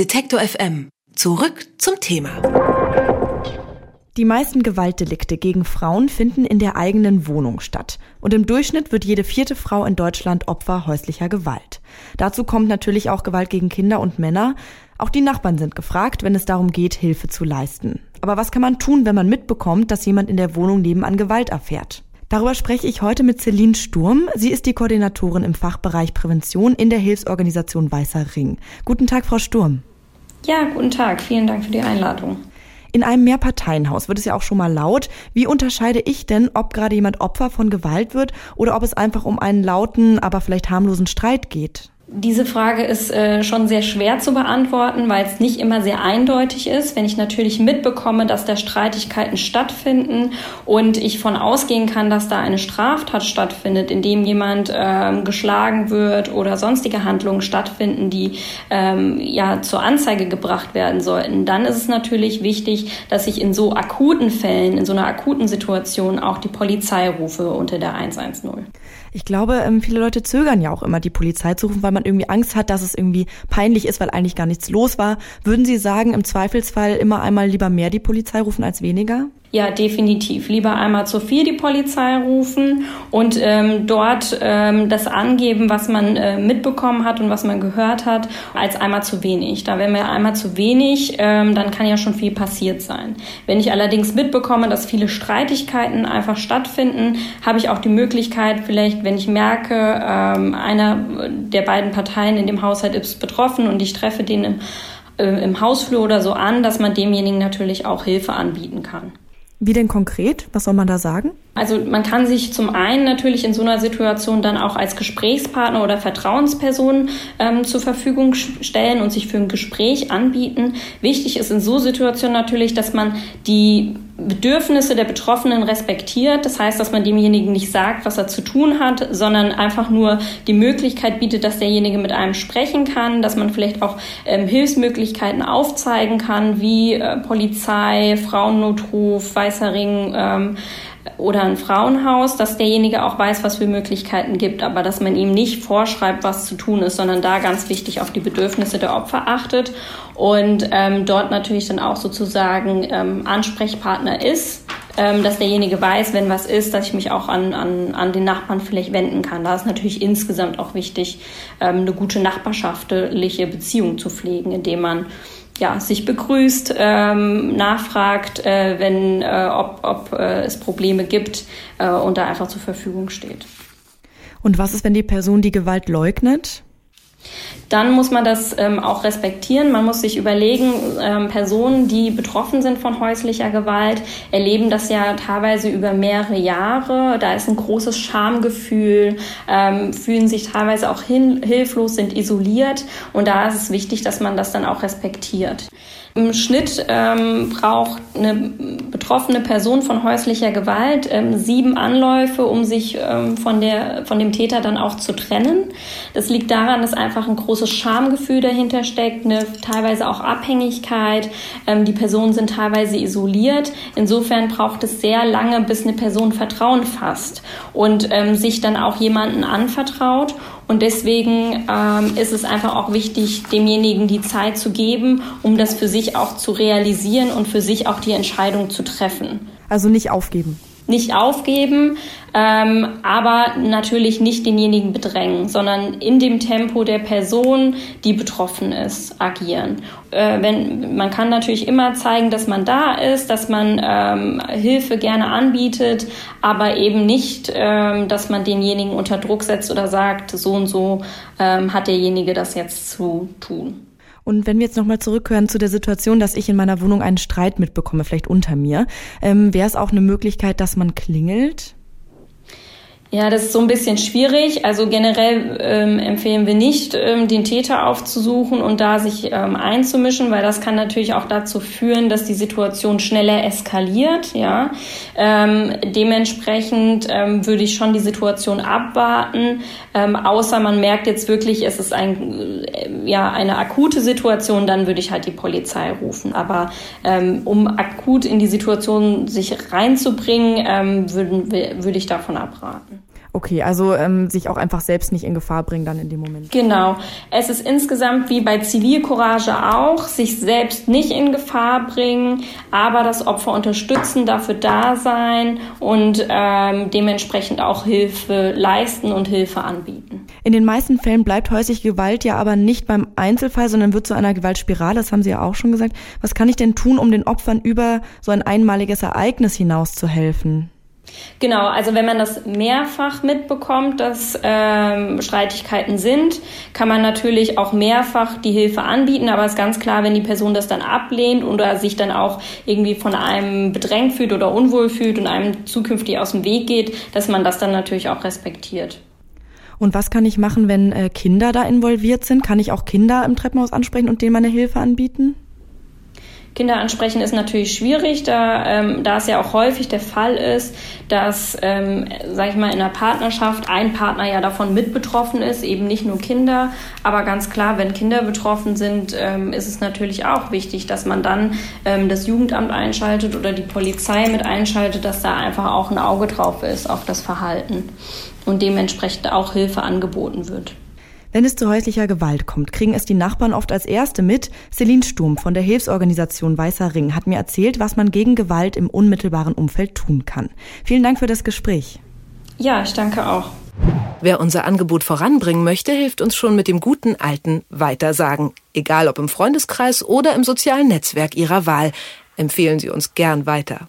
Detektor FM. Zurück zum Thema. Die meisten Gewaltdelikte gegen Frauen finden in der eigenen Wohnung statt. Und im Durchschnitt wird jede vierte Frau in Deutschland Opfer häuslicher Gewalt. Dazu kommt natürlich auch Gewalt gegen Kinder und Männer. Auch die Nachbarn sind gefragt, wenn es darum geht, Hilfe zu leisten. Aber was kann man tun, wenn man mitbekommt, dass jemand in der Wohnung nebenan Gewalt erfährt? Darüber spreche ich heute mit Celine Sturm. Sie ist die Koordinatorin im Fachbereich Prävention in der Hilfsorganisation Weißer Ring. Guten Tag, Frau Sturm. Ja, guten Tag. Vielen Dank für die Einladung. In einem Mehrparteienhaus wird es ja auch schon mal laut. Wie unterscheide ich denn, ob gerade jemand Opfer von Gewalt wird oder ob es einfach um einen lauten, aber vielleicht harmlosen Streit geht? Diese Frage ist äh, schon sehr schwer zu beantworten, weil es nicht immer sehr eindeutig ist. Wenn ich natürlich mitbekomme, dass da Streitigkeiten stattfinden und ich von ausgehen kann, dass da eine Straftat stattfindet, in dem jemand ähm, geschlagen wird oder sonstige Handlungen stattfinden, die ähm, ja zur Anzeige gebracht werden sollten, dann ist es natürlich wichtig, dass ich in so akuten Fällen, in so einer akuten Situation auch die Polizei rufe unter der 110. Ich glaube, ähm, viele Leute zögern ja auch immer, die Polizei zu rufen, weil man irgendwie Angst hat, dass es irgendwie peinlich ist, weil eigentlich gar nichts los war. Würden Sie sagen, im Zweifelsfall immer einmal lieber mehr die Polizei rufen als weniger? Ja, definitiv. Lieber einmal zu viel die Polizei rufen und ähm, dort ähm, das angeben, was man äh, mitbekommen hat und was man gehört hat, als einmal zu wenig. Da wenn wir einmal zu wenig, ähm, dann kann ja schon viel passiert sein. Wenn ich allerdings mitbekomme, dass viele Streitigkeiten einfach stattfinden, habe ich auch die Möglichkeit, vielleicht, wenn ich merke, ähm, einer der beiden Parteien in dem Haushalt ist betroffen und ich treffe den im, äh, im Hausflur oder so an, dass man demjenigen natürlich auch Hilfe anbieten kann. Wie denn konkret? Was soll man da sagen? Also man kann sich zum einen natürlich in so einer Situation dann auch als Gesprächspartner oder Vertrauensperson ähm, zur Verfügung stellen und sich für ein Gespräch anbieten. Wichtig ist in so Situationen natürlich, dass man die Bedürfnisse der Betroffenen respektiert. Das heißt, dass man demjenigen nicht sagt, was er zu tun hat, sondern einfach nur die Möglichkeit bietet, dass derjenige mit einem sprechen kann, dass man vielleicht auch ähm, Hilfsmöglichkeiten aufzeigen kann, wie äh, Polizei, Frauennotruf, Weißer Ring, ähm, oder ein Frauenhaus, dass derjenige auch weiß, was für Möglichkeiten gibt, aber dass man ihm nicht vorschreibt, was zu tun ist, sondern da ganz wichtig auf die Bedürfnisse der Opfer achtet und ähm, dort natürlich dann auch sozusagen ähm, Ansprechpartner ist, ähm, dass derjenige weiß, wenn was ist, dass ich mich auch an, an, an den Nachbarn vielleicht wenden kann. Da ist natürlich insgesamt auch wichtig, ähm, eine gute nachbarschaftliche Beziehung zu pflegen, indem man ja, sich begrüßt, ähm, nachfragt, äh, wenn, äh, ob, ob äh, es Probleme gibt äh, und da einfach zur Verfügung steht. Und was ist, wenn die Person die Gewalt leugnet? Dann muss man das ähm, auch respektieren. Man muss sich überlegen, ähm, Personen, die betroffen sind von häuslicher Gewalt, erleben das ja teilweise über mehrere Jahre. Da ist ein großes Schamgefühl, ähm, fühlen sich teilweise auch hin, hilflos, sind isoliert. Und da ist es wichtig, dass man das dann auch respektiert. Im Schnitt ähm, braucht eine betroffene Person von häuslicher Gewalt ähm, sieben Anläufe, um sich ähm, von, der, von dem Täter dann auch zu trennen. Das liegt daran, dass einfach ein großes Schamgefühl dahinter steckt, eine teilweise auch Abhängigkeit. Ähm, die Personen sind teilweise isoliert. Insofern braucht es sehr lange, bis eine Person Vertrauen fasst und ähm, sich dann auch jemanden anvertraut. Und deswegen ähm, ist es einfach auch wichtig, demjenigen die Zeit zu geben, um das für sich auch zu realisieren und für sich auch die Entscheidung zu treffen. Also nicht aufgeben nicht aufgeben, ähm, aber natürlich nicht denjenigen bedrängen, sondern in dem Tempo der Person, die betroffen ist, agieren. Äh, wenn, man kann natürlich immer zeigen, dass man da ist, dass man ähm, Hilfe gerne anbietet, aber eben nicht, ähm, dass man denjenigen unter Druck setzt oder sagt, so und so ähm, hat derjenige das jetzt zu tun. Und wenn wir jetzt nochmal zurückhören zu der Situation, dass ich in meiner Wohnung einen Streit mitbekomme, vielleicht unter mir, ähm, wäre es auch eine Möglichkeit, dass man klingelt? Ja, das ist so ein bisschen schwierig. Also generell ähm, empfehlen wir nicht, ähm, den Täter aufzusuchen und da sich ähm, einzumischen, weil das kann natürlich auch dazu führen, dass die Situation schneller eskaliert. Ja, ähm, dementsprechend ähm, würde ich schon die Situation abwarten, ähm, außer man merkt jetzt wirklich, es ist ein äh, ja eine akute Situation, dann würde ich halt die Polizei rufen. Aber um akut in die Situation sich reinzubringen, würden, würde ich davon abraten. Okay, also ähm, sich auch einfach selbst nicht in Gefahr bringen dann in dem Moment. Genau. Es ist insgesamt wie bei Zivilcourage auch, sich selbst nicht in Gefahr bringen, aber das Opfer unterstützen, dafür da sein und ähm, dementsprechend auch Hilfe leisten und Hilfe anbieten. In den meisten Fällen bleibt häusliche Gewalt ja aber nicht beim Einzelfall, sondern wird zu einer Gewaltspirale, das haben Sie ja auch schon gesagt. Was kann ich denn tun, um den Opfern über so ein einmaliges Ereignis hinaus zu helfen? Genau, also wenn man das mehrfach mitbekommt, dass ähm, Streitigkeiten sind, kann man natürlich auch mehrfach die Hilfe anbieten, aber es ist ganz klar, wenn die Person das dann ablehnt oder sich dann auch irgendwie von einem bedrängt fühlt oder unwohl fühlt und einem zukünftig aus dem Weg geht, dass man das dann natürlich auch respektiert. Und was kann ich machen, wenn äh, Kinder da involviert sind? Kann ich auch Kinder im Treppenhaus ansprechen und denen meine Hilfe anbieten? Kinder ansprechen ist natürlich schwierig, da, ähm, da es ja auch häufig der Fall ist, dass, ähm, sag ich mal, in einer Partnerschaft ein Partner ja davon mit betroffen ist, eben nicht nur Kinder. Aber ganz klar, wenn Kinder betroffen sind, ähm, ist es natürlich auch wichtig, dass man dann ähm, das Jugendamt einschaltet oder die Polizei mit einschaltet, dass da einfach auch ein Auge drauf ist auf das Verhalten und dementsprechend auch Hilfe angeboten wird. Wenn es zu häuslicher Gewalt kommt, kriegen es die Nachbarn oft als Erste mit. Celine Sturm von der Hilfsorganisation Weißer Ring hat mir erzählt, was man gegen Gewalt im unmittelbaren Umfeld tun kann. Vielen Dank für das Gespräch. Ja, ich danke auch. Wer unser Angebot voranbringen möchte, hilft uns schon mit dem guten alten Weitersagen. Egal ob im Freundeskreis oder im sozialen Netzwerk Ihrer Wahl. Empfehlen Sie uns gern weiter.